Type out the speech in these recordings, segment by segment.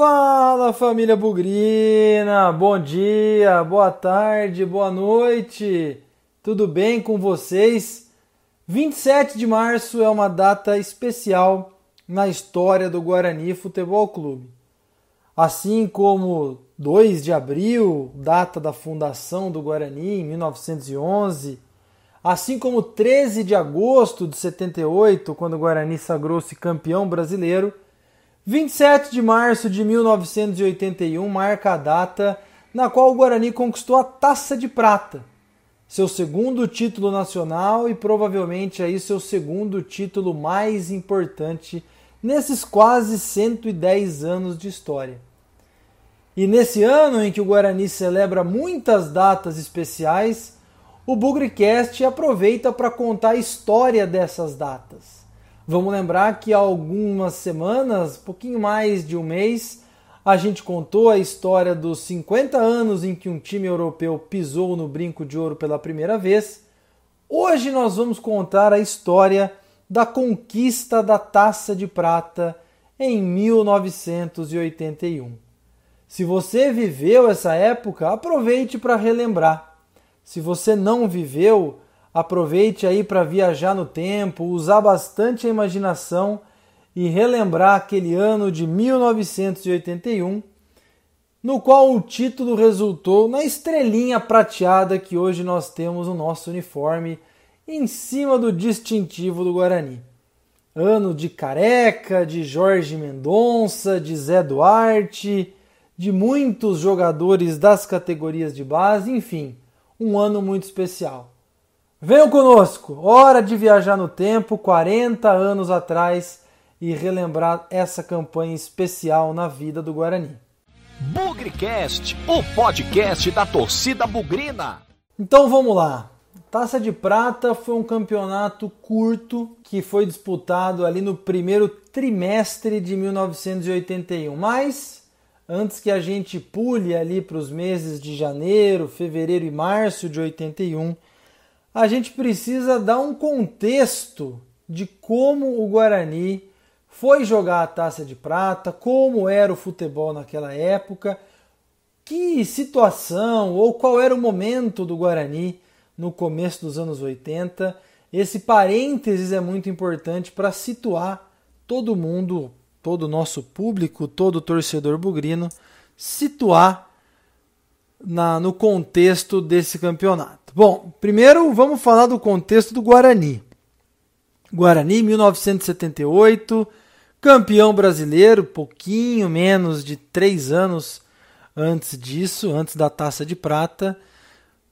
Fala família Bugrina, bom dia, boa tarde, boa noite, tudo bem com vocês? 27 de março é uma data especial na história do Guarani Futebol Clube. Assim como 2 de abril, data da fundação do Guarani em 1911, assim como 13 de agosto de 78, quando o Guarani sagrou-se campeão brasileiro, 27 de março de 1981 marca a data na qual o Guarani conquistou a Taça de Prata, seu segundo título nacional e provavelmente aí seu segundo título mais importante nesses quase 110 anos de história. E nesse ano em que o Guarani celebra muitas datas especiais, o Bugricast aproveita para contar a história dessas datas. Vamos lembrar que há algumas semanas, pouquinho mais de um mês, a gente contou a história dos 50 anos em que um time europeu pisou no brinco de ouro pela primeira vez. Hoje nós vamos contar a história da conquista da Taça de Prata em 1981. Se você viveu essa época, aproveite para relembrar. Se você não viveu, Aproveite aí para viajar no tempo, usar bastante a imaginação e relembrar aquele ano de 1981, no qual o título resultou na estrelinha prateada que hoje nós temos no nosso uniforme em cima do distintivo do Guarani. Ano de Careca, de Jorge Mendonça, de Zé Duarte, de muitos jogadores das categorias de base, enfim, um ano muito especial. Venham conosco, hora de viajar no tempo, 40 anos atrás, e relembrar essa campanha especial na vida do Guarani. Bugrecast, o podcast da torcida bugrina. Então vamos lá. Taça de Prata foi um campeonato curto que foi disputado ali no primeiro trimestre de 1981, mas antes que a gente pule ali para os meses de janeiro, fevereiro e março de 81, a gente precisa dar um contexto de como o Guarani foi jogar a taça de prata, como era o futebol naquela época, que situação ou qual era o momento do Guarani no começo dos anos 80. Esse parênteses é muito importante para situar todo mundo, todo o nosso público, todo torcedor bugrino, situar na, no contexto desse campeonato. Bom, primeiro vamos falar do contexto do Guarani. Guarani, 1978, campeão brasileiro, pouquinho menos de três anos antes disso, antes da Taça de Prata.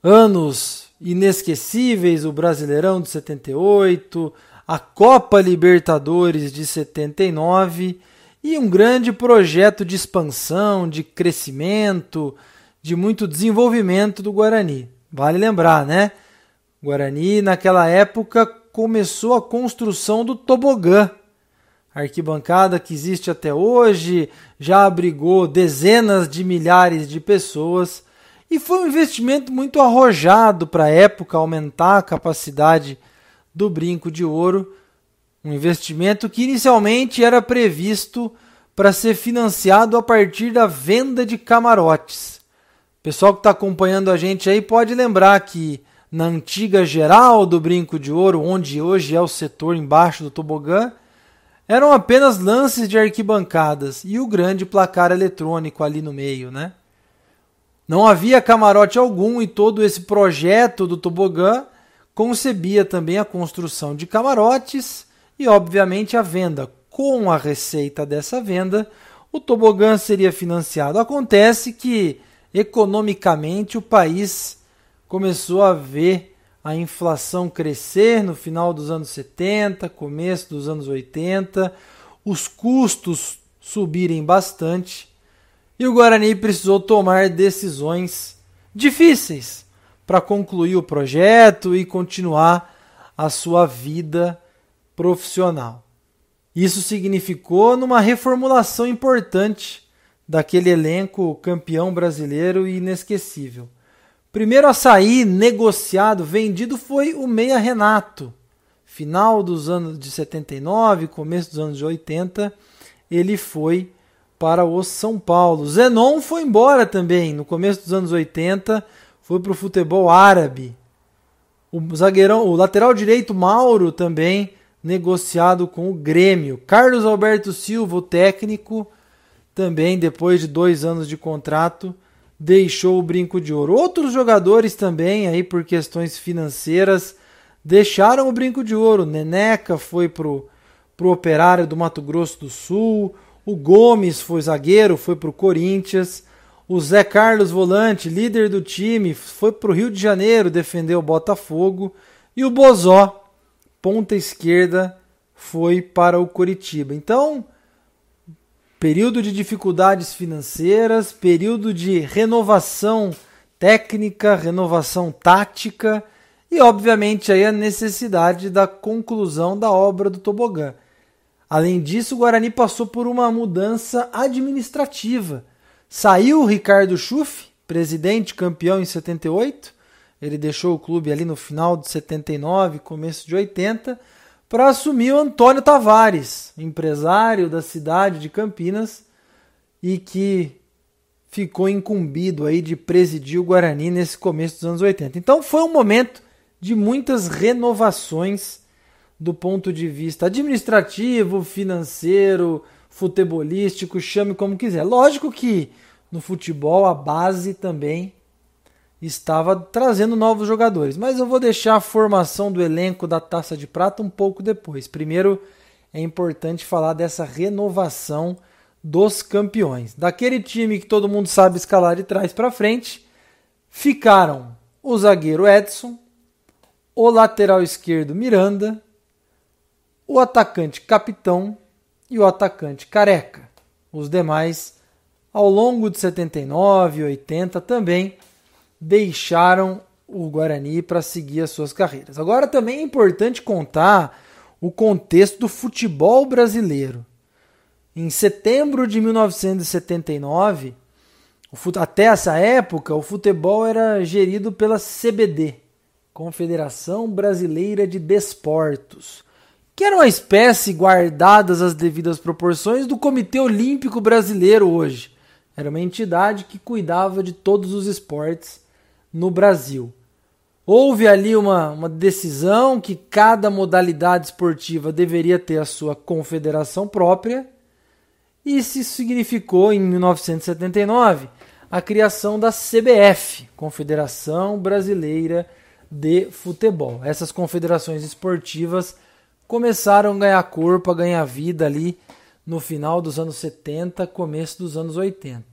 Anos inesquecíveis, o Brasileirão de 78, a Copa Libertadores de 79 e um grande projeto de expansão, de crescimento, de muito desenvolvimento do Guarani. Vale lembrar, né? Guarani, naquela época, começou a construção do tobogã. A arquibancada que existe até hoje já abrigou dezenas de milhares de pessoas e foi um investimento muito arrojado para a época aumentar a capacidade do brinco de ouro. Um investimento que inicialmente era previsto para ser financiado a partir da venda de camarotes. Pessoal que está acompanhando a gente aí pode lembrar que na antiga geral do Brinco de Ouro, onde hoje é o setor embaixo do tobogã, eram apenas lances de arquibancadas e o grande placar eletrônico ali no meio, né? Não havia camarote algum e todo esse projeto do tobogã concebia também a construção de camarotes e, obviamente, a venda. Com a receita dessa venda, o tobogã seria financiado. Acontece que economicamente o país começou a ver a inflação crescer no final dos anos 70, começo dos anos 80, os custos subirem bastante e o Guarani precisou tomar decisões difíceis para concluir o projeto e continuar a sua vida profissional. Isso significou numa reformulação importante daquele elenco campeão brasileiro e inesquecível. Primeiro a sair negociado, vendido foi o Meia Renato. Final dos anos de 79, começo dos anos de 80, ele foi para o São Paulo. Zenon foi embora também no começo dos anos 80, foi para o futebol árabe. O zagueirão, o lateral direito Mauro também negociado com o Grêmio. Carlos Alberto Silva, o técnico, também depois de dois anos de contrato, deixou o brinco de ouro. Outros jogadores também, aí por questões financeiras, deixaram o brinco de ouro. Neneca foi pro, pro Operário do Mato Grosso do Sul. O Gomes foi zagueiro, foi pro Corinthians. O Zé Carlos Volante, líder do time, foi pro Rio de Janeiro defender o Botafogo. E o Bozó, ponta esquerda, foi para o Coritiba. Então, período de dificuldades financeiras, período de renovação técnica, renovação tática e, obviamente, aí a necessidade da conclusão da obra do tobogã. Além disso, o Guarani passou por uma mudança administrativa. Saiu o Ricardo Schuff, presidente campeão em 78, ele deixou o clube ali no final de 79, começo de 80, para assumir o Antônio Tavares, empresário da cidade de Campinas e que ficou incumbido aí de presidir o Guarani nesse começo dos anos 80. Então foi um momento de muitas renovações do ponto de vista administrativo, financeiro, futebolístico, chame como quiser. Lógico que no futebol a base também estava trazendo novos jogadores. Mas eu vou deixar a formação do elenco da Taça de Prata um pouco depois. Primeiro é importante falar dessa renovação dos campeões. Daquele time que todo mundo sabe escalar de trás para frente, ficaram o zagueiro Edson, o lateral esquerdo Miranda, o atacante Capitão e o atacante Careca. Os demais, ao longo de 79 e 80, também deixaram o Guarani para seguir as suas carreiras. Agora também é importante contar o contexto do futebol brasileiro. Em setembro de 1979, até essa época, o futebol era gerido pela CBD, Confederação Brasileira de Desportos, que era uma espécie, guardadas as devidas proporções, do Comitê Olímpico Brasileiro hoje. Era uma entidade que cuidava de todos os esportes no Brasil. Houve ali uma, uma decisão que cada modalidade esportiva deveria ter a sua confederação própria, e isso significou, em 1979, a criação da CBF, Confederação Brasileira de Futebol. Essas confederações esportivas começaram a ganhar corpo, a ganhar vida ali no final dos anos 70, começo dos anos 80.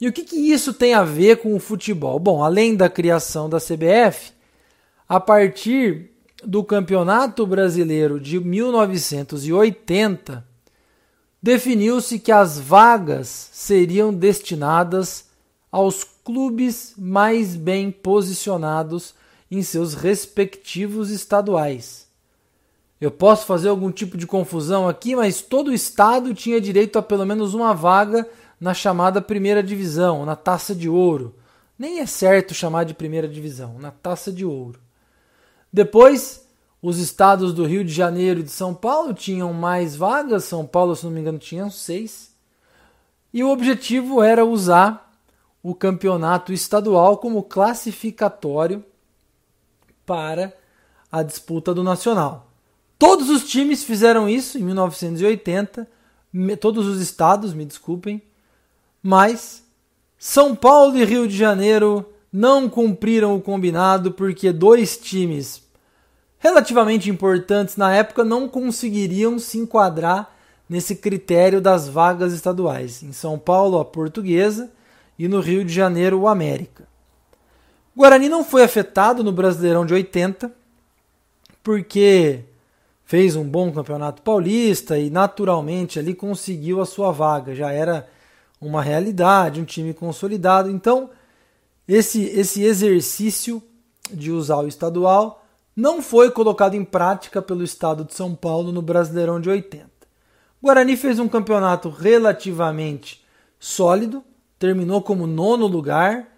E o que, que isso tem a ver com o futebol? Bom, além da criação da CBF, a partir do Campeonato Brasileiro de 1980, definiu-se que as vagas seriam destinadas aos clubes mais bem posicionados em seus respectivos estaduais. Eu posso fazer algum tipo de confusão aqui, mas todo estado tinha direito a pelo menos uma vaga na chamada primeira divisão, na taça de ouro. Nem é certo chamar de primeira divisão, na taça de ouro. Depois, os estados do Rio de Janeiro e de São Paulo tinham mais vagas. São Paulo, se não me engano, tinha seis. E o objetivo era usar o campeonato estadual como classificatório para a disputa do Nacional. Todos os times fizeram isso em 1980, todos os estados, me desculpem, mas São Paulo e Rio de Janeiro não cumpriram o combinado porque dois times relativamente importantes na época não conseguiriam se enquadrar nesse critério das vagas estaduais. Em São Paulo, a Portuguesa e no Rio de Janeiro, o América. O Guarani não foi afetado no Brasileirão de 80 porque fez um bom campeonato paulista e naturalmente ali conseguiu a sua vaga. Já era uma realidade, um time consolidado. Então, esse, esse exercício de usar o estadual não foi colocado em prática pelo estado de São Paulo no Brasileirão de 80. O Guarani fez um campeonato relativamente sólido, terminou como nono lugar,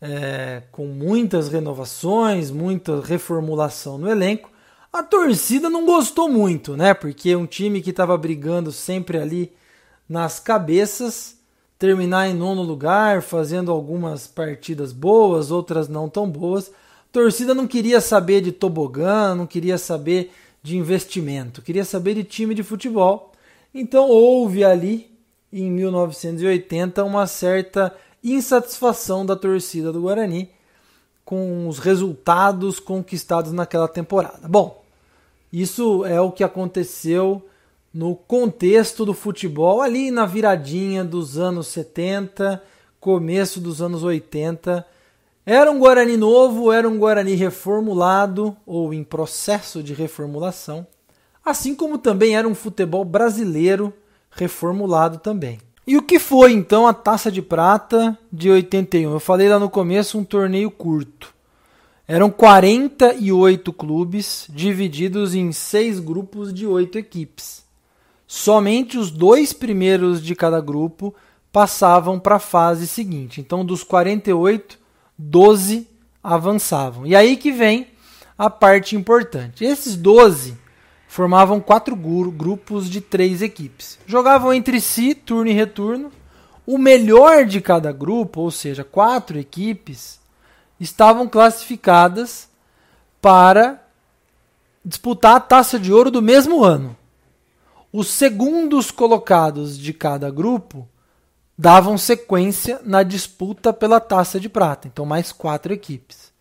é, com muitas renovações, muita reformulação no elenco. A torcida não gostou muito, né? Porque um time que estava brigando sempre ali nas cabeças, terminar em nono lugar, fazendo algumas partidas boas, outras não tão boas. A torcida não queria saber de tobogã, não queria saber de investimento, queria saber de time de futebol. Então houve ali, em 1980, uma certa insatisfação da torcida do Guarani com os resultados conquistados naquela temporada. Bom, isso é o que aconteceu no contexto do futebol, ali na viradinha dos anos 70, começo dos anos 80. Era um Guarani novo, era um Guarani reformulado ou em processo de reformulação, assim como também era um futebol brasileiro reformulado também. E o que foi então a Taça de Prata de 81? Eu falei lá no começo um torneio curto. Eram 48 clubes divididos em seis grupos de oito equipes. Somente os dois primeiros de cada grupo passavam para a fase seguinte. Então, dos 48, 12 avançavam. E aí que vem a parte importante. Esses 12 formavam quatro grupos de três equipes. Jogavam entre si, turno e retorno. O melhor de cada grupo, ou seja, quatro equipes, estavam classificadas para disputar a taça de ouro do mesmo ano. Os segundos colocados de cada grupo davam sequência na disputa pela taça de prata, então mais quatro equipes.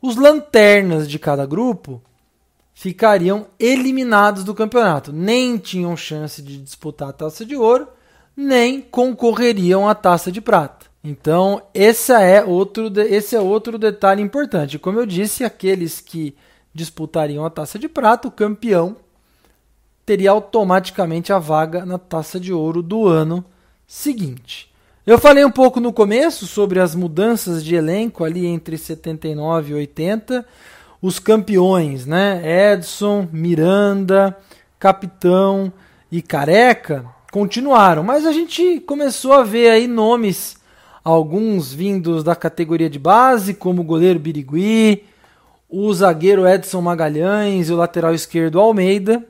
Os lanternas de cada grupo ficariam eliminados do campeonato. Nem tinham chance de disputar a taça de ouro, nem concorreriam à taça de prata. Então, esse é outro, esse é outro detalhe importante. Como eu disse, aqueles que disputariam a taça de prata, o campeão teria automaticamente a vaga na taça de ouro do ano seguinte. Eu falei um pouco no começo sobre as mudanças de elenco ali entre 79 e 80 os campeões, né? Edson, Miranda, Capitão e Careca continuaram, mas a gente começou a ver aí nomes, alguns vindos da categoria de base, como o goleiro Birigui, o zagueiro Edson Magalhães e o lateral esquerdo Almeida,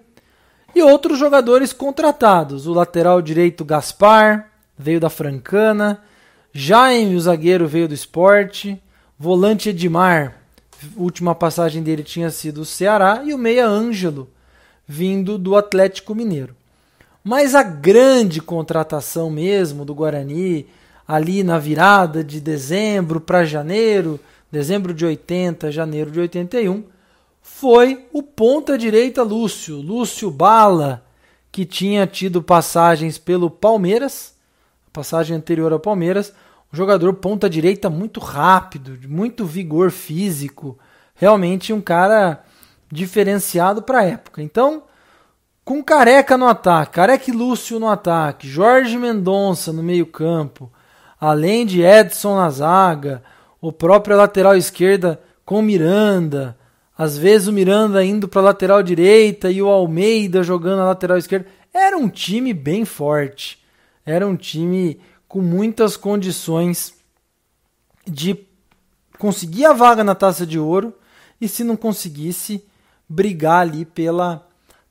e outros jogadores contratados, o lateral direito Gaspar, veio da Francana, Jaime, o zagueiro, veio do esporte, volante Edmar, última passagem dele tinha sido o Ceará. E o meia Ângelo, vindo do Atlético Mineiro. Mas a grande contratação mesmo do Guarani, ali na virada de dezembro para janeiro, dezembro de 80, janeiro de 81, foi o ponta direita Lúcio, Lúcio Bala, que tinha tido passagens pelo Palmeiras, passagem anterior ao Palmeiras, um jogador ponta direita muito rápido, de muito vigor físico, realmente um cara diferenciado para a época. Então, com Careca no ataque, Careca e Lúcio no ataque, Jorge Mendonça no meio-campo, além de Edson na zaga, o próprio lateral esquerda com Miranda, às vezes o Miranda indo para a lateral direita e o Almeida jogando na lateral esquerda. Era um time bem forte. Era um time com muitas condições de conseguir a vaga na taça de ouro e se não conseguisse brigar ali pela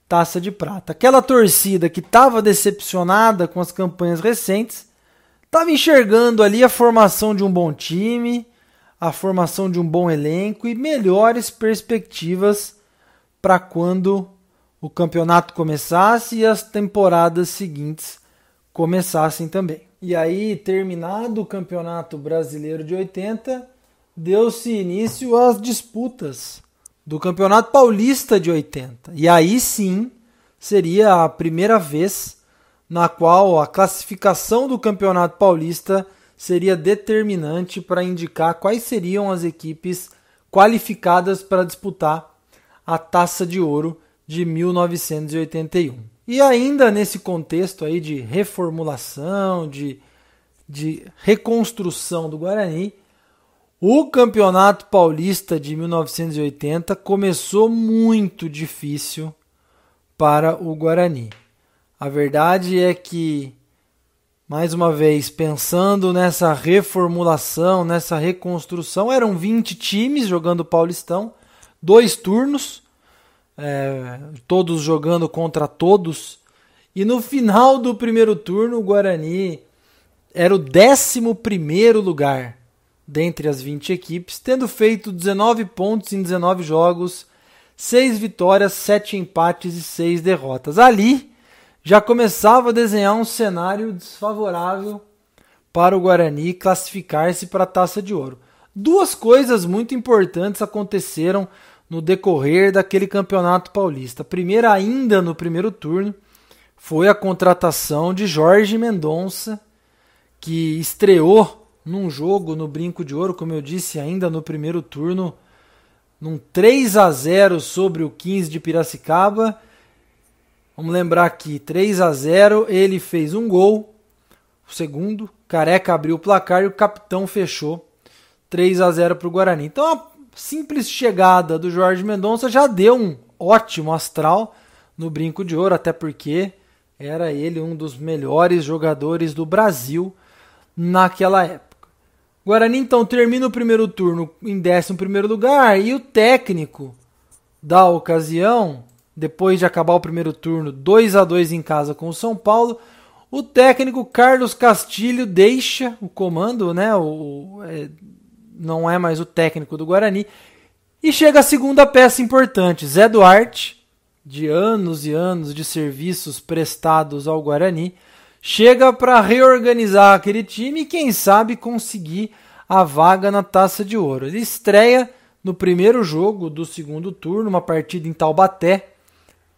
taça de prata. Aquela torcida que estava decepcionada com as campanhas recentes estava enxergando ali a formação de um bom time, a formação de um bom elenco e melhores perspectivas para quando o campeonato começasse e as temporadas seguintes começassem também. E aí, terminado o Campeonato Brasileiro de 80, deu-se início às disputas do Campeonato Paulista de 80. E aí sim seria a primeira vez na qual a classificação do Campeonato Paulista seria determinante para indicar quais seriam as equipes qualificadas para disputar a Taça de Ouro de 1981. E ainda nesse contexto aí de reformulação, de, de reconstrução do Guarani, o Campeonato Paulista de 1980 começou muito difícil para o Guarani. A verdade é que, mais uma vez, pensando nessa reformulação, nessa reconstrução, eram 20 times jogando Paulistão, dois turnos, é, todos jogando contra todos, E no final do primeiro turno, o Guarani era o 11 lugar dentre as 20 equipes, tendo feito 19 pontos em 19 jogos, 6 vitórias, 7 empates e 6 derrotas. Ali já começava a desenhar um cenário desfavorável para o Guarani classificar-se para a Taça de Ouro. Duas coisas muito importantes aconteceram no decorrer daquele campeonato paulista. A primeira, ainda no primeiro turno, foi a contratação de Jorge Mendonça, que estreou num jogo no Brinco de Ouro, como eu disse, ainda no primeiro turno, num 3 a 0 sobre o 15 de Piracicaba. Vamos lembrar aqui, 3 a 0, ele fez um gol, o segundo, Careca abriu o placar e o capitão fechou 3 a 0 para o Guarani. Então a simples chegada do Jorge Mendonça já deu um ótimo astral no Brinco de Ouro, até porque era ele um dos melhores jogadores do Brasil naquela época. Guarani então termina o primeiro turno em 11 lugar e o técnico da ocasião, depois de acabar o primeiro turno 2 a 2 em casa com o São Paulo, o técnico Carlos Castilho deixa o comando, né? O, é, não é mais o técnico do Guarani. E chega a segunda peça importante, Zé Duarte, de anos e anos de serviços prestados ao Guarani, chega para reorganizar aquele time e quem sabe conseguir a vaga na Taça de Ouro. Ele estreia no primeiro jogo do segundo turno, uma partida em Taubaté,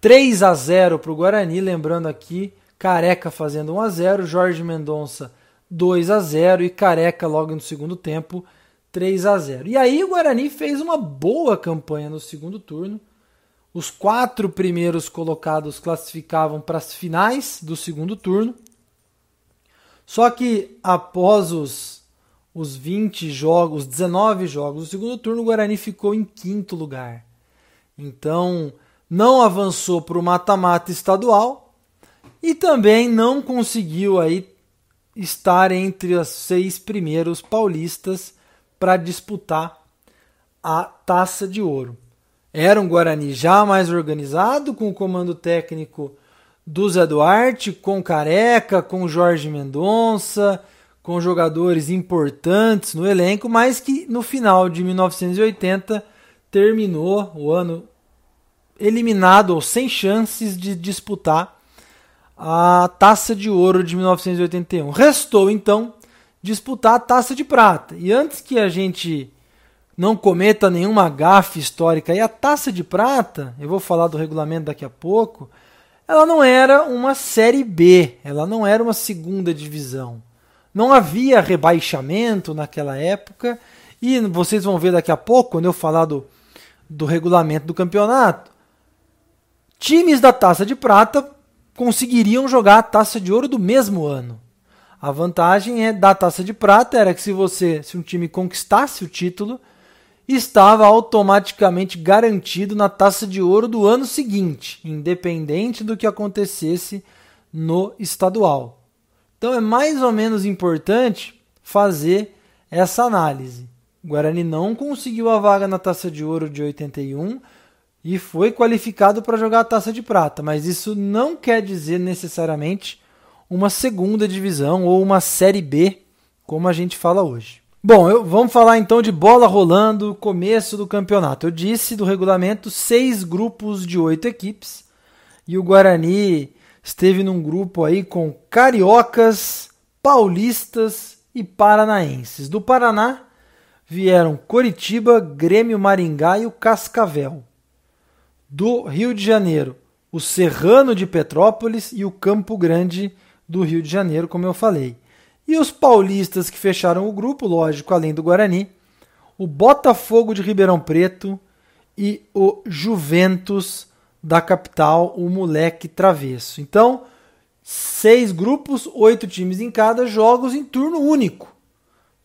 3 a 0 para o Guarani, lembrando aqui, Careca fazendo 1 a 0, Jorge Mendonça 2 a 0 e Careca logo no segundo tempo 3 a 0. E aí o Guarani fez uma boa campanha no segundo turno. Os quatro primeiros colocados classificavam para as finais do segundo turno. Só que após os, os 20 jogos, os 19 jogos do segundo turno, o Guarani ficou em quinto lugar. Então não avançou para o mata-mata estadual e também não conseguiu aí estar entre os seis primeiros paulistas para disputar a taça de ouro. Era um Guarani já mais organizado, com o comando técnico do Zé Duarte, com Careca, com Jorge Mendonça, com jogadores importantes no elenco, mas que no final de 1980 terminou o ano eliminado ou sem chances de disputar a Taça de Ouro de 1981. Restou então disputar a taça de prata. E antes que a gente não cometa nenhuma gafe histórica, e a taça de prata, eu vou falar do regulamento daqui a pouco, ela não era uma série B, ela não era uma segunda divisão. Não havia rebaixamento naquela época, e vocês vão ver daqui a pouco, quando eu falar do, do regulamento do campeonato, times da taça de prata conseguiriam jogar a taça de ouro do mesmo ano. A vantagem é da taça de prata era que se você, se um time conquistasse o título, estava automaticamente garantido na taça de ouro do ano seguinte, independente do que acontecesse no estadual. Então é mais ou menos importante fazer essa análise. O Guarani não conseguiu a vaga na taça de ouro de 81 e foi qualificado para jogar a taça de prata, mas isso não quer dizer necessariamente uma segunda divisão ou uma série B, como a gente fala hoje. Bom, eu, vamos falar então de bola rolando, começo do campeonato. Eu disse do regulamento seis grupos de oito equipes e o Guarani esteve num grupo aí com cariocas, paulistas e paranaenses. Do Paraná vieram Coritiba, Grêmio Maringá e o Cascavel. Do Rio de Janeiro, o Serrano de Petrópolis e o Campo Grande do Rio de Janeiro, como eu falei. E os paulistas que fecharam o grupo, lógico, além do Guarani, o Botafogo de Ribeirão Preto e o Juventus da capital, o Moleque Travesso. Então, seis grupos, oito times em cada, jogos em turno único.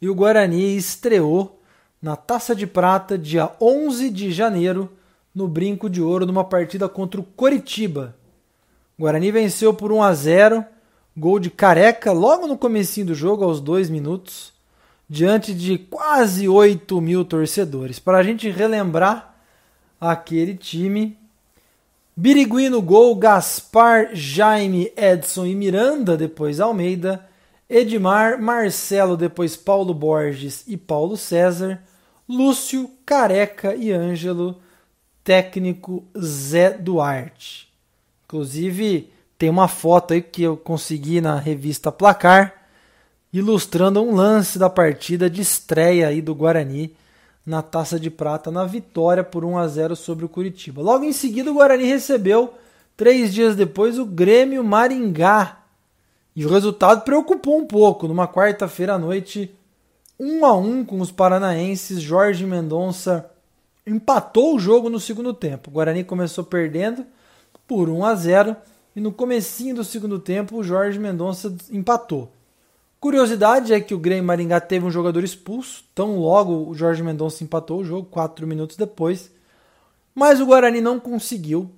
E o Guarani estreou na Taça de Prata, dia 11 de janeiro, no Brinco de Ouro, numa partida contra o Coritiba. O Guarani venceu por 1 a 0 Gol de Careca logo no comecinho do jogo, aos dois minutos, diante de quase 8 mil torcedores. Para a gente relembrar aquele time Birigui no gol, Gaspar, Jaime, Edson e Miranda, depois Almeida, Edmar, Marcelo, depois Paulo Borges e Paulo César, Lúcio, Careca e Ângelo, técnico Zé Duarte. Inclusive, tem uma foto aí que eu consegui na revista Placar, ilustrando um lance da partida de estreia aí do Guarani na Taça de Prata, na vitória por 1 a 0 sobre o Curitiba. Logo em seguida, o Guarani recebeu, três dias depois, o Grêmio Maringá. E o resultado preocupou um pouco. Numa quarta-feira à noite, 1 a 1 com os paranaenses, Jorge Mendonça empatou o jogo no segundo tempo. O Guarani começou perdendo por 1 a 0 e no comecinho do segundo tempo o Jorge Mendonça empatou. Curiosidade é que o Grêmio Maringá teve um jogador expulso, tão logo o Jorge Mendonça empatou o jogo, quatro minutos depois. Mas o Guarani não conseguiu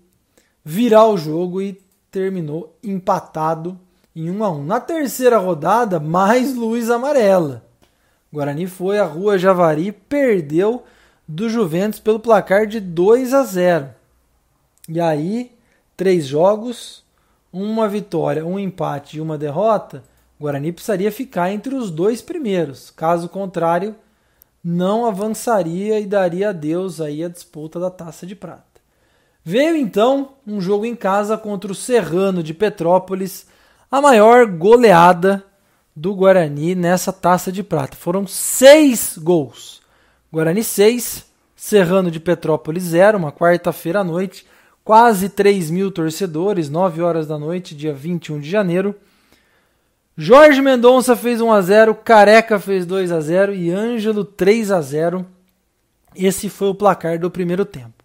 virar o jogo e terminou empatado em 1 a 1. Na terceira rodada, mais luz amarela. O Guarani foi à Rua Javari perdeu do Juventus pelo placar de 2 a 0. E aí, três jogos, uma vitória, um empate e uma derrota o Guarani precisaria ficar entre os dois primeiros. Caso contrário, não avançaria e daria adeus aí a disputa da Taça de Prata. Veio então um jogo em casa contra o Serrano de Petrópolis, a maior goleada do Guarani nessa Taça de Prata. Foram seis gols. Guarani 6, Serrano de Petrópolis 0, uma quarta-feira à noite, quase 3 mil torcedores, 9 horas da noite, dia 21 de janeiro. Jorge Mendonça fez 1 a 0, Careca fez 2 a 0 e Ângelo 3 a 0. Esse foi o placar do primeiro tempo.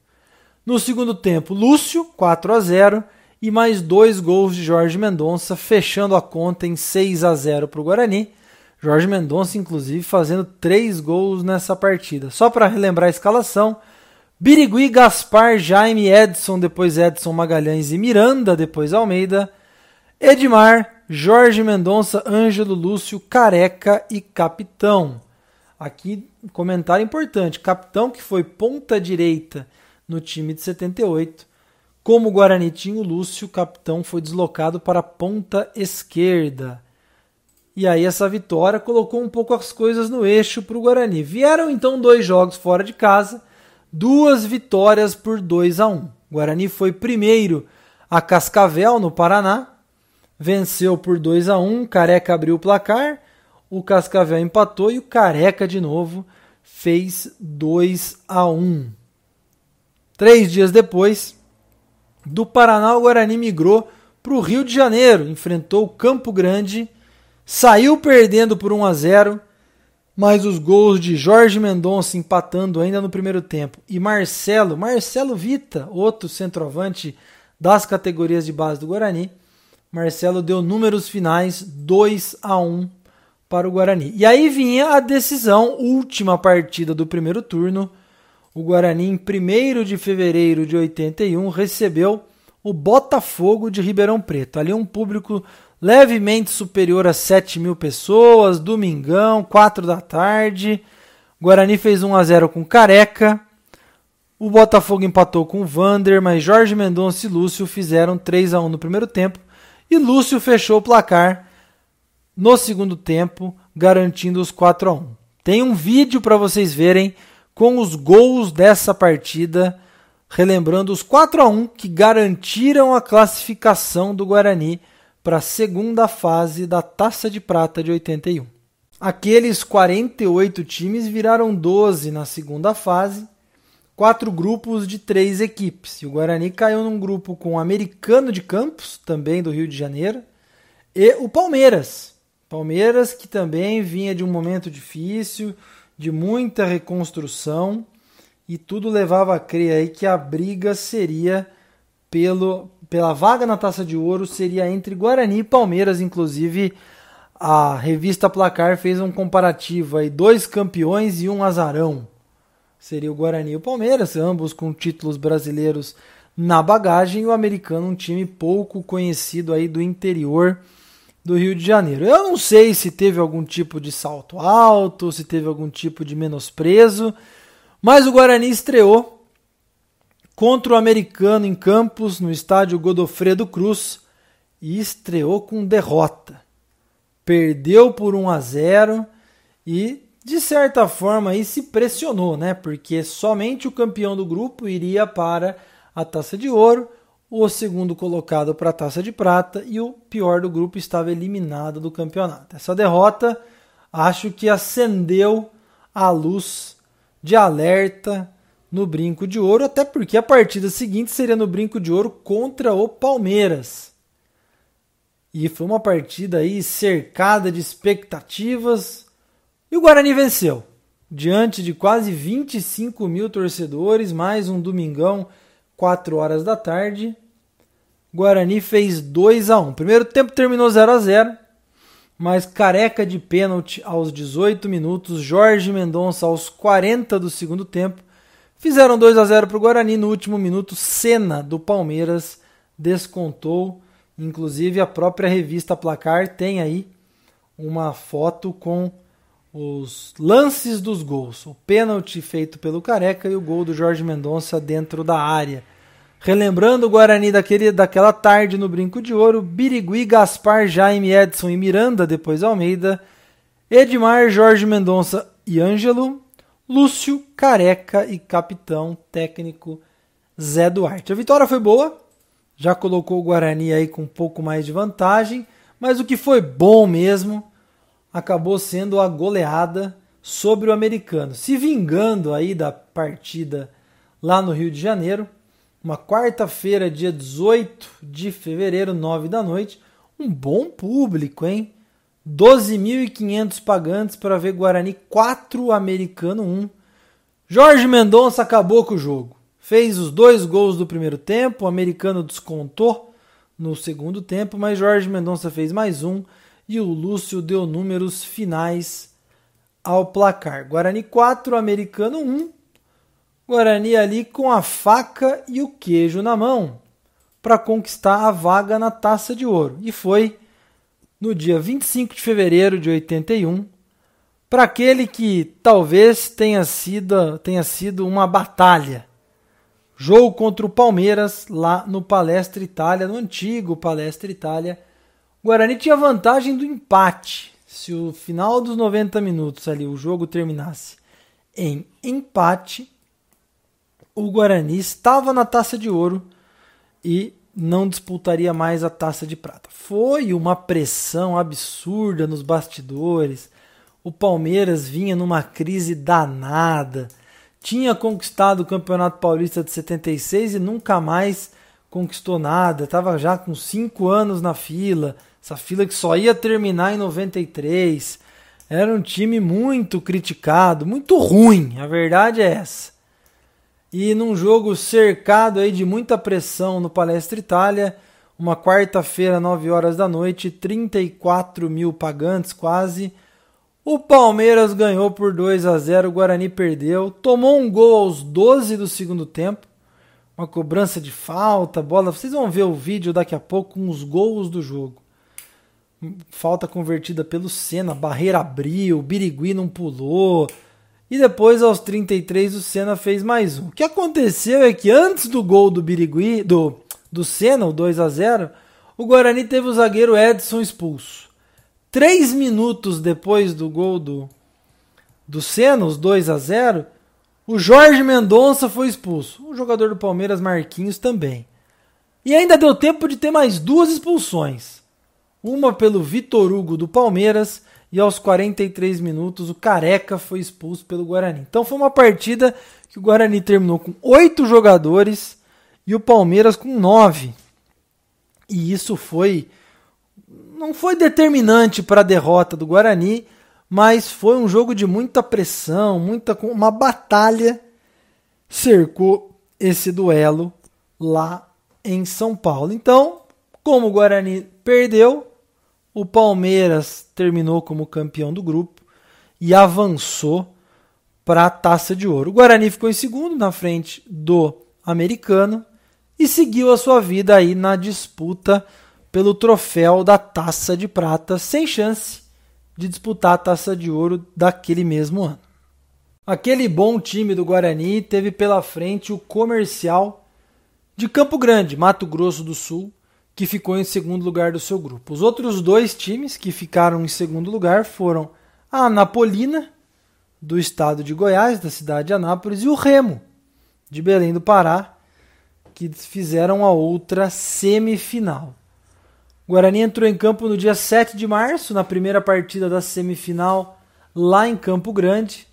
No segundo tempo, Lúcio 4 a 0 e mais dois gols de Jorge Mendonça, fechando a conta em 6 a 0 para o Guarani. Jorge Mendonça, inclusive, fazendo três gols nessa partida. Só para relembrar a escalação: Birigui, Gaspar, Jaime, Edson, depois Edson Magalhães e Miranda, depois Almeida, Edmar, Jorge Mendonça, Ângelo Lúcio, Careca e Capitão. Aqui, comentário importante: Capitão, que foi ponta direita no time de 78. Como o Guarani tinha o Lúcio, capitão foi deslocado para a ponta esquerda. E aí, essa vitória colocou um pouco as coisas no eixo para o Guarani. Vieram então dois jogos fora de casa, duas vitórias por 2 a 1. Um. Guarani foi primeiro a Cascavel, no Paraná, venceu por 2 a 1 Careca abriu o placar, o Cascavel empatou e o Careca de novo fez 2 a 1 Três dias depois, do Paraná, o Guarani migrou para o Rio de Janeiro, enfrentou o Campo Grande, saiu perdendo por 1 a 0 mas os gols de Jorge Mendonça empatando ainda no primeiro tempo e Marcelo, Marcelo Vita, outro centroavante das categorias de base do Guarani, Marcelo deu números finais 2 a 1 para o Guarani. E aí vinha a decisão, última partida do primeiro turno. O Guarani, em 1 de fevereiro de 81, recebeu o Botafogo de Ribeirão Preto. Ali um público levemente superior a 7 mil pessoas, domingão, 4 da tarde. Guarani fez 1 a 0 com Careca. O Botafogo empatou com o Vander, mas Jorge Mendonça e Lúcio fizeram 3 a 1 no primeiro tempo e Lúcio fechou o placar no segundo tempo, garantindo os 4 a 1. Tem um vídeo para vocês verem com os gols dessa partida, relembrando os 4 a 1 que garantiram a classificação do Guarani para a segunda fase da Taça de Prata de 81. Aqueles 48 times viraram 12 na segunda fase quatro grupos de três equipes. E o Guarani caiu num grupo com o Americano de Campos, também do Rio de Janeiro, e o Palmeiras. Palmeiras que também vinha de um momento difícil, de muita reconstrução, e tudo levava a crer aí que a briga seria pelo, pela vaga na Taça de Ouro seria entre Guarani e Palmeiras, inclusive a revista Placar fez um comparativo aí, dois campeões e um azarão seria o Guarani e o Palmeiras, ambos com títulos brasileiros na bagagem, e o americano um time pouco conhecido aí do interior do Rio de Janeiro. Eu não sei se teve algum tipo de salto alto, se teve algum tipo de menosprezo, mas o Guarani estreou contra o americano em Campos, no estádio Godofredo Cruz, e estreou com derrota. Perdeu por 1 a 0 e de certa forma aí se pressionou, né? Porque somente o campeão do grupo iria para a Taça de Ouro, o segundo colocado para a Taça de Prata e o pior do grupo estava eliminado do campeonato. Essa derrota acho que acendeu a luz de alerta no Brinco de Ouro, até porque a partida seguinte seria no Brinco de Ouro contra o Palmeiras. E foi uma partida aí cercada de expectativas. E o Guarani venceu. Diante de quase 25 mil torcedores, mais um domingão, 4 horas da tarde. Guarani fez 2 a 1 Primeiro tempo terminou 0 a 0 mas careca de pênalti aos 18 minutos, Jorge Mendonça aos 40 do segundo tempo Fizeram 2 a 0 para o Guarani no último minuto. Cena do Palmeiras descontou. Inclusive a própria revista Placar tem aí uma foto com os lances dos gols. O pênalti feito pelo Careca e o gol do Jorge Mendonça dentro da área. Relembrando o Guarani daquele, daquela tarde no Brinco de Ouro, Birigui, Gaspar, Jaime, Edson e Miranda, depois Almeida, Edmar, Jorge Mendonça e Ângelo, Lúcio Careca e capitão técnico Zé Duarte. A vitória foi boa, já colocou o Guarani aí com um pouco mais de vantagem, mas o que foi bom mesmo acabou sendo a goleada sobre o americano, se vingando aí da partida lá no Rio de Janeiro, uma quarta-feira, dia 18 de fevereiro, 9 da noite, um bom público, hein? 12.500 pagantes para ver Guarani 4, Americano 1. Jorge Mendonça acabou com o jogo. Fez os dois gols do primeiro tempo, o americano descontou no segundo tempo, mas Jorge Mendonça fez mais um e o Lúcio deu números finais ao placar. Guarani 4, americano 1. Guarani ali com a faca e o queijo na mão para conquistar a vaga na taça de ouro. E foi no dia 25 de fevereiro de 81, para aquele que talvez tenha sido, tenha sido uma batalha. Jogo contra o Palmeiras lá no Palestra Itália, no antigo Palestra Itália. O Guarani tinha vantagem do empate. Se o final dos 90 minutos ali o jogo terminasse em empate, o Guarani estava na taça de ouro e não disputaria mais a taça de prata. Foi uma pressão absurda nos bastidores. O Palmeiras vinha numa crise danada. Tinha conquistado o Campeonato Paulista de 76 e nunca mais conquistou nada. Estava já com cinco anos na fila. Essa fila que só ia terminar em 93. Era um time muito criticado, muito ruim. A verdade é essa. E num jogo cercado aí de muita pressão no Palestra Itália, uma quarta-feira, 9 horas da noite, 34 mil pagantes quase. O Palmeiras ganhou por 2 a 0, o Guarani perdeu, tomou um gol aos 12 do segundo tempo, uma cobrança de falta, bola. Vocês vão ver o vídeo daqui a pouco com os gols do jogo. Falta convertida pelo Senna, barreira abriu, Birigui não pulou. E depois, aos 33, o Senna fez mais um. O que aconteceu é que antes do gol do Birigui, do, do Senna, o 2 a 0 o Guarani teve o zagueiro Edson expulso. Três minutos depois do gol do, do Senna, os 2 a 0 o Jorge Mendonça foi expulso. O jogador do Palmeiras, Marquinhos, também. E ainda deu tempo de ter mais duas expulsões. Uma pelo Vitor Hugo do Palmeiras e aos 43 minutos o Careca foi expulso pelo Guarani. Então foi uma partida que o Guarani terminou com oito jogadores e o Palmeiras com nove. E isso foi não foi determinante para a derrota do Guarani, mas foi um jogo de muita pressão, muita uma batalha cercou esse duelo lá em São Paulo. Então, como o Guarani perdeu, o Palmeiras terminou como campeão do grupo e avançou para a Taça de Ouro. O Guarani ficou em segundo, na frente do americano, e seguiu a sua vida aí na disputa pelo troféu da Taça de Prata, sem chance de disputar a Taça de Ouro daquele mesmo ano. Aquele bom time do Guarani teve pela frente o Comercial de Campo Grande, Mato Grosso do Sul, que ficou em segundo lugar do seu grupo. Os outros dois times que ficaram em segundo lugar foram a Anapolina, do estado de Goiás, da cidade de Anápolis, e o Remo, de Belém do Pará, que fizeram a outra semifinal. O Guarani entrou em campo no dia 7 de março, na primeira partida da semifinal, lá em Campo Grande,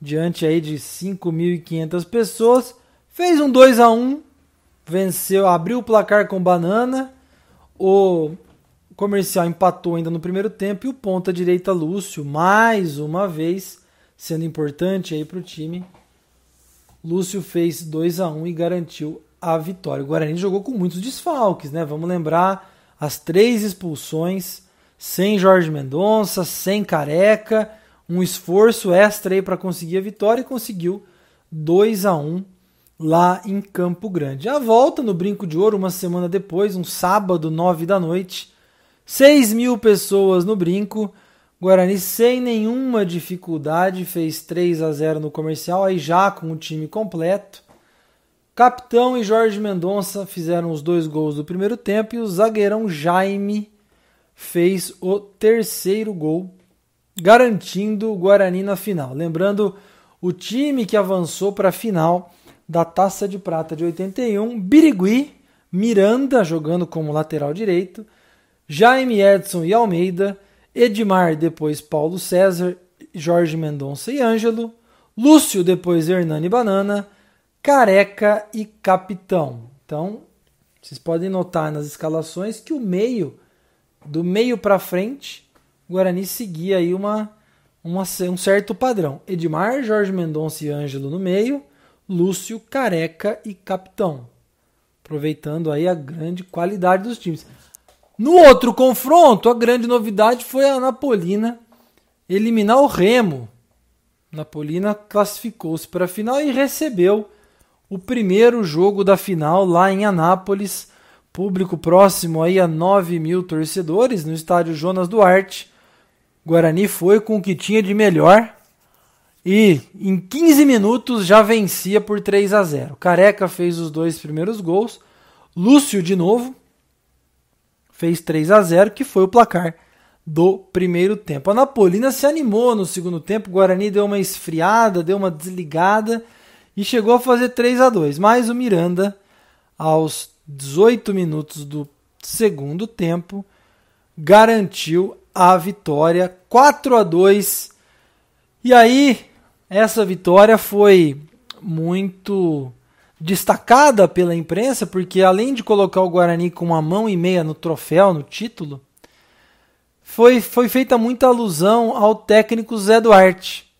diante aí de 5.500 pessoas. Fez um 2 a 1 venceu, abriu o placar com banana. O comercial empatou ainda no primeiro tempo e o ponta direita Lúcio, mais uma vez, sendo importante aí para o time. Lúcio fez 2 a 1 e garantiu a vitória. O Guarani jogou com muitos desfalques, né? Vamos lembrar as três expulsões, sem Jorge Mendonça, sem Careca, um esforço extra aí para conseguir a vitória e conseguiu 2 a 1 lá em Campo Grande. A volta no Brinco de Ouro uma semana depois, um sábado, 9 da noite, 6 mil pessoas no Brinco. Guarani sem nenhuma dificuldade fez 3 a 0 no comercial, aí já com o time completo. Capitão e Jorge Mendonça fizeram os dois gols do primeiro tempo e o zagueirão Jaime fez o terceiro gol, garantindo o Guarani na final. Lembrando, o time que avançou para a final da Taça de Prata de 81, Birigui, Miranda jogando como lateral direito, Jaime Edson e Almeida, Edmar depois Paulo César, Jorge Mendonça e Ângelo, Lúcio depois Hernani Banana, Careca e Capitão. Então, vocês podem notar nas escalações que o meio, do meio para frente, o Guarani seguia aí uma, uma, um certo padrão. Edmar, Jorge Mendonça e Ângelo no meio, Lúcio, Careca e Capitão. Aproveitando aí a grande qualidade dos times. No outro confronto, a grande novidade foi a Napolina eliminar o Remo. Napolina classificou-se para a final e recebeu o primeiro jogo da final lá em Anápolis, público próximo aí a 9 mil torcedores no estádio Jonas Duarte. Guarani foi com o que tinha de melhor e em 15 minutos já vencia por 3 a 0. Careca fez os dois primeiros gols, Lúcio de novo fez 3 a 0, que foi o placar do primeiro tempo. A Napolina se animou no segundo tempo, o Guarani deu uma esfriada, deu uma desligada e chegou a fazer 3 a 2. Mas o Miranda, aos 18 minutos do segundo tempo, garantiu a vitória 4 a 2. E aí, essa vitória foi muito destacada pela imprensa, porque além de colocar o Guarani com uma mão e meia no troféu, no título, foi, foi feita muita alusão ao técnico Zé Duarte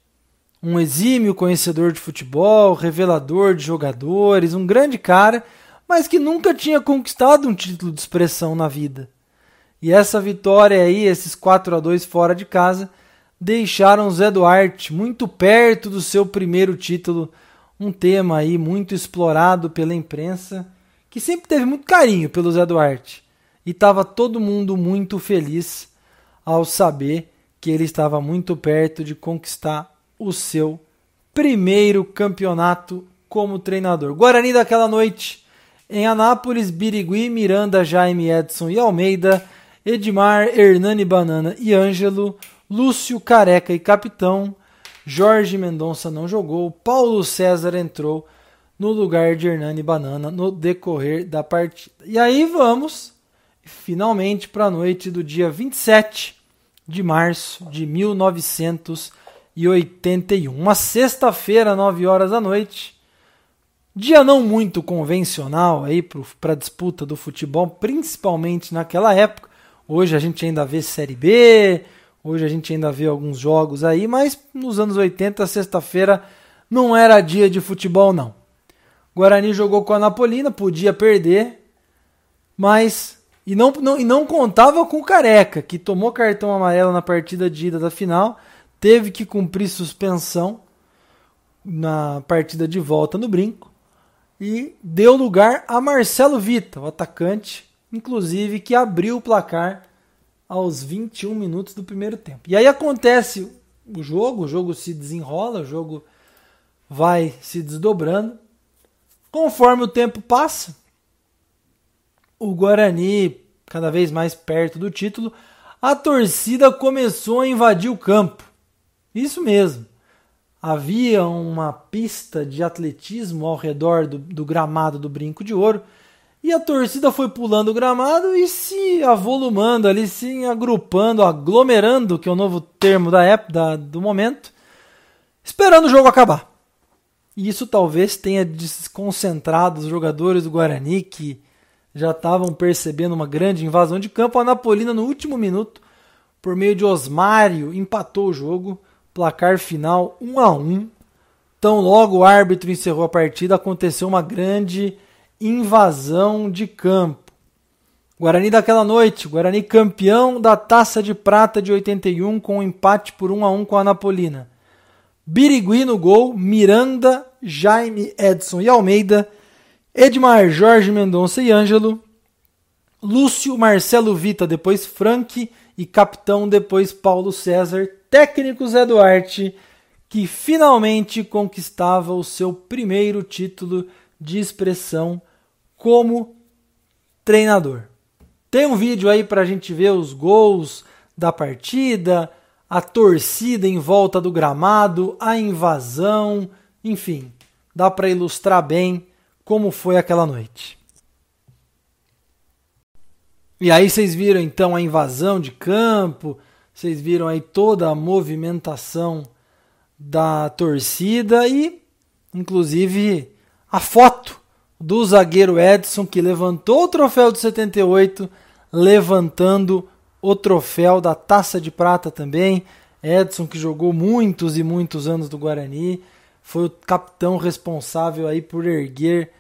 um exímio conhecedor de futebol, revelador de jogadores, um grande cara, mas que nunca tinha conquistado um título de expressão na vida. E essa vitória aí, esses 4 a 2 fora de casa, deixaram Zé Duarte muito perto do seu primeiro título, um tema aí muito explorado pela imprensa, que sempre teve muito carinho pelo Zé Duarte. E estava todo mundo muito feliz ao saber que ele estava muito perto de conquistar o seu primeiro campeonato como treinador. Guarani daquela noite em Anápolis, Birigui, Miranda, Jaime, Edson e Almeida, Edmar, Hernani Banana e Ângelo, Lúcio, Careca e Capitão, Jorge Mendonça não jogou, Paulo César entrou no lugar de Hernani Banana no decorrer da partida. E aí vamos finalmente para a noite do dia 27 de março de 1900 e 81. Uma sexta-feira, 9 horas da noite. Dia não muito convencional aí para a disputa do futebol, principalmente naquela época. Hoje a gente ainda vê Série B, hoje a gente ainda vê alguns jogos aí, mas nos anos 80, sexta-feira, não era dia de futebol não. Guarani jogou com a Napolina, podia perder, mas e não, não, e não contava com o Careca, que tomou cartão amarelo na partida de ida da final teve que cumprir suspensão na partida de volta no Brinco e deu lugar a Marcelo Vita, o atacante, inclusive que abriu o placar aos 21 minutos do primeiro tempo. E aí acontece o jogo, o jogo se desenrola, o jogo vai se desdobrando. Conforme o tempo passa, o Guarani cada vez mais perto do título, a torcida começou a invadir o campo. Isso mesmo. Havia uma pista de atletismo ao redor do, do gramado do Brinco de Ouro e a torcida foi pulando o gramado e se avolumando ali, se agrupando, aglomerando, que é o novo termo da época, da, do momento, esperando o jogo acabar. E isso talvez tenha desconcentrado os jogadores do Guarani que já estavam percebendo uma grande invasão de campo. A Napolina, no último minuto, por meio de Osmário, empatou o jogo. Placar final 1 a 1. Tão logo o árbitro encerrou a partida, aconteceu uma grande invasão de campo. Guarani daquela noite, Guarani campeão da Taça de Prata de 81 com um empate por 1 a 1 com a Napolina. Birigui no gol, Miranda, Jaime, Edson e Almeida, Edmar, Jorge Mendonça e Ângelo, Lúcio, Marcelo Vita, depois Frank e capitão, depois Paulo César, técnico Zé Duarte, que finalmente conquistava o seu primeiro título de expressão como treinador. Tem um vídeo aí para a gente ver os gols da partida, a torcida em volta do gramado, a invasão, enfim, dá para ilustrar bem como foi aquela noite. E aí vocês viram então a invasão de campo, vocês viram aí toda a movimentação da torcida e inclusive a foto do zagueiro Edson que levantou o troféu de 78, levantando o troféu da Taça de Prata também. Edson, que jogou muitos e muitos anos do Guarani, foi o capitão responsável aí por erguer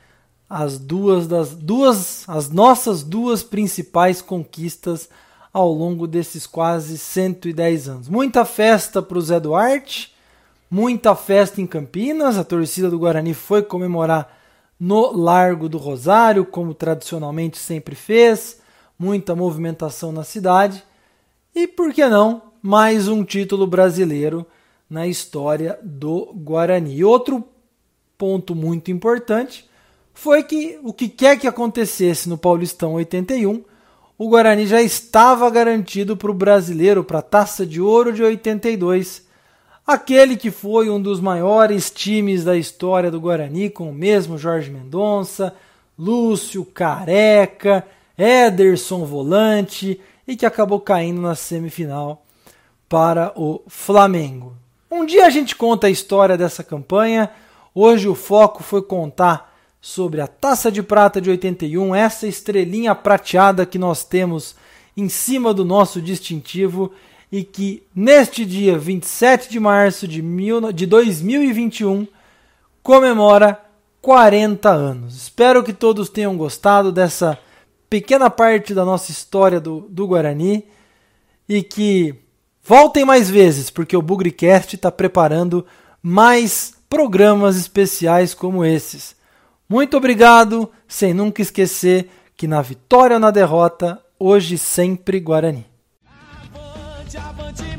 as duas das duas as nossas duas principais conquistas ao longo desses quase 110 anos. Muita festa para o Zé Duarte, muita festa em Campinas, a torcida do Guarani foi comemorar no Largo do Rosário, como tradicionalmente sempre fez muita movimentação na cidade e, por que não, mais um título brasileiro na história do Guarani. Outro ponto muito importante foi que o que quer que acontecesse no Paulistão 81, o Guarani já estava garantido para o brasileiro, para a Taça de Ouro de 82, aquele que foi um dos maiores times da história do Guarani, com o mesmo Jorge Mendonça, Lúcio, Careca Ederson volante e que acabou caindo na semifinal para o Flamengo. Um dia a gente conta a história dessa campanha. Hoje o foco foi contar sobre a Taça de Prata de 81, essa estrelinha prateada que nós temos em cima do nosso distintivo e que neste dia 27 de março de, mil, de 2021 comemora 40 anos. Espero que todos tenham gostado dessa pequena parte da nossa história do, do Guarani e que voltem mais vezes, porque o Bugricast está preparando mais programas especiais como esses. Muito obrigado, sem nunca esquecer que na vitória ou na derrota, hoje sempre Guarani